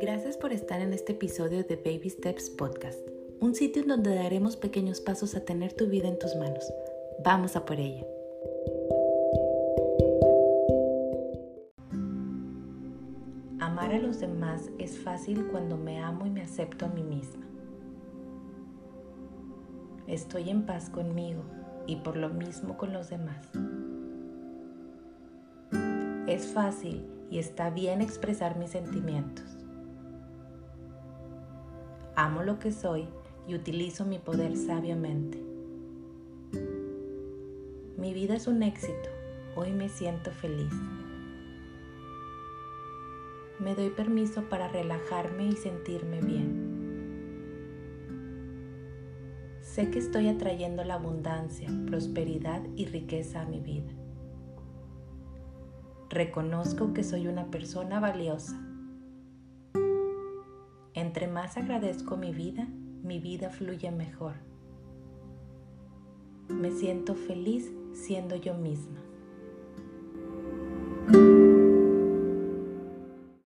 Gracias por estar en este episodio de Baby Steps Podcast, un sitio en donde daremos pequeños pasos a tener tu vida en tus manos. Vamos a por ella. Amar a los demás es fácil cuando me amo y me acepto a mí misma. Estoy en paz conmigo y por lo mismo con los demás. Es fácil y está bien expresar mis sentimientos. Amo lo que soy y utilizo mi poder sabiamente. Mi vida es un éxito. Hoy me siento feliz. Me doy permiso para relajarme y sentirme bien. Sé que estoy atrayendo la abundancia, prosperidad y riqueza a mi vida. Reconozco que soy una persona valiosa. Entre más agradezco mi vida, mi vida fluye mejor. Me siento feliz siendo yo misma.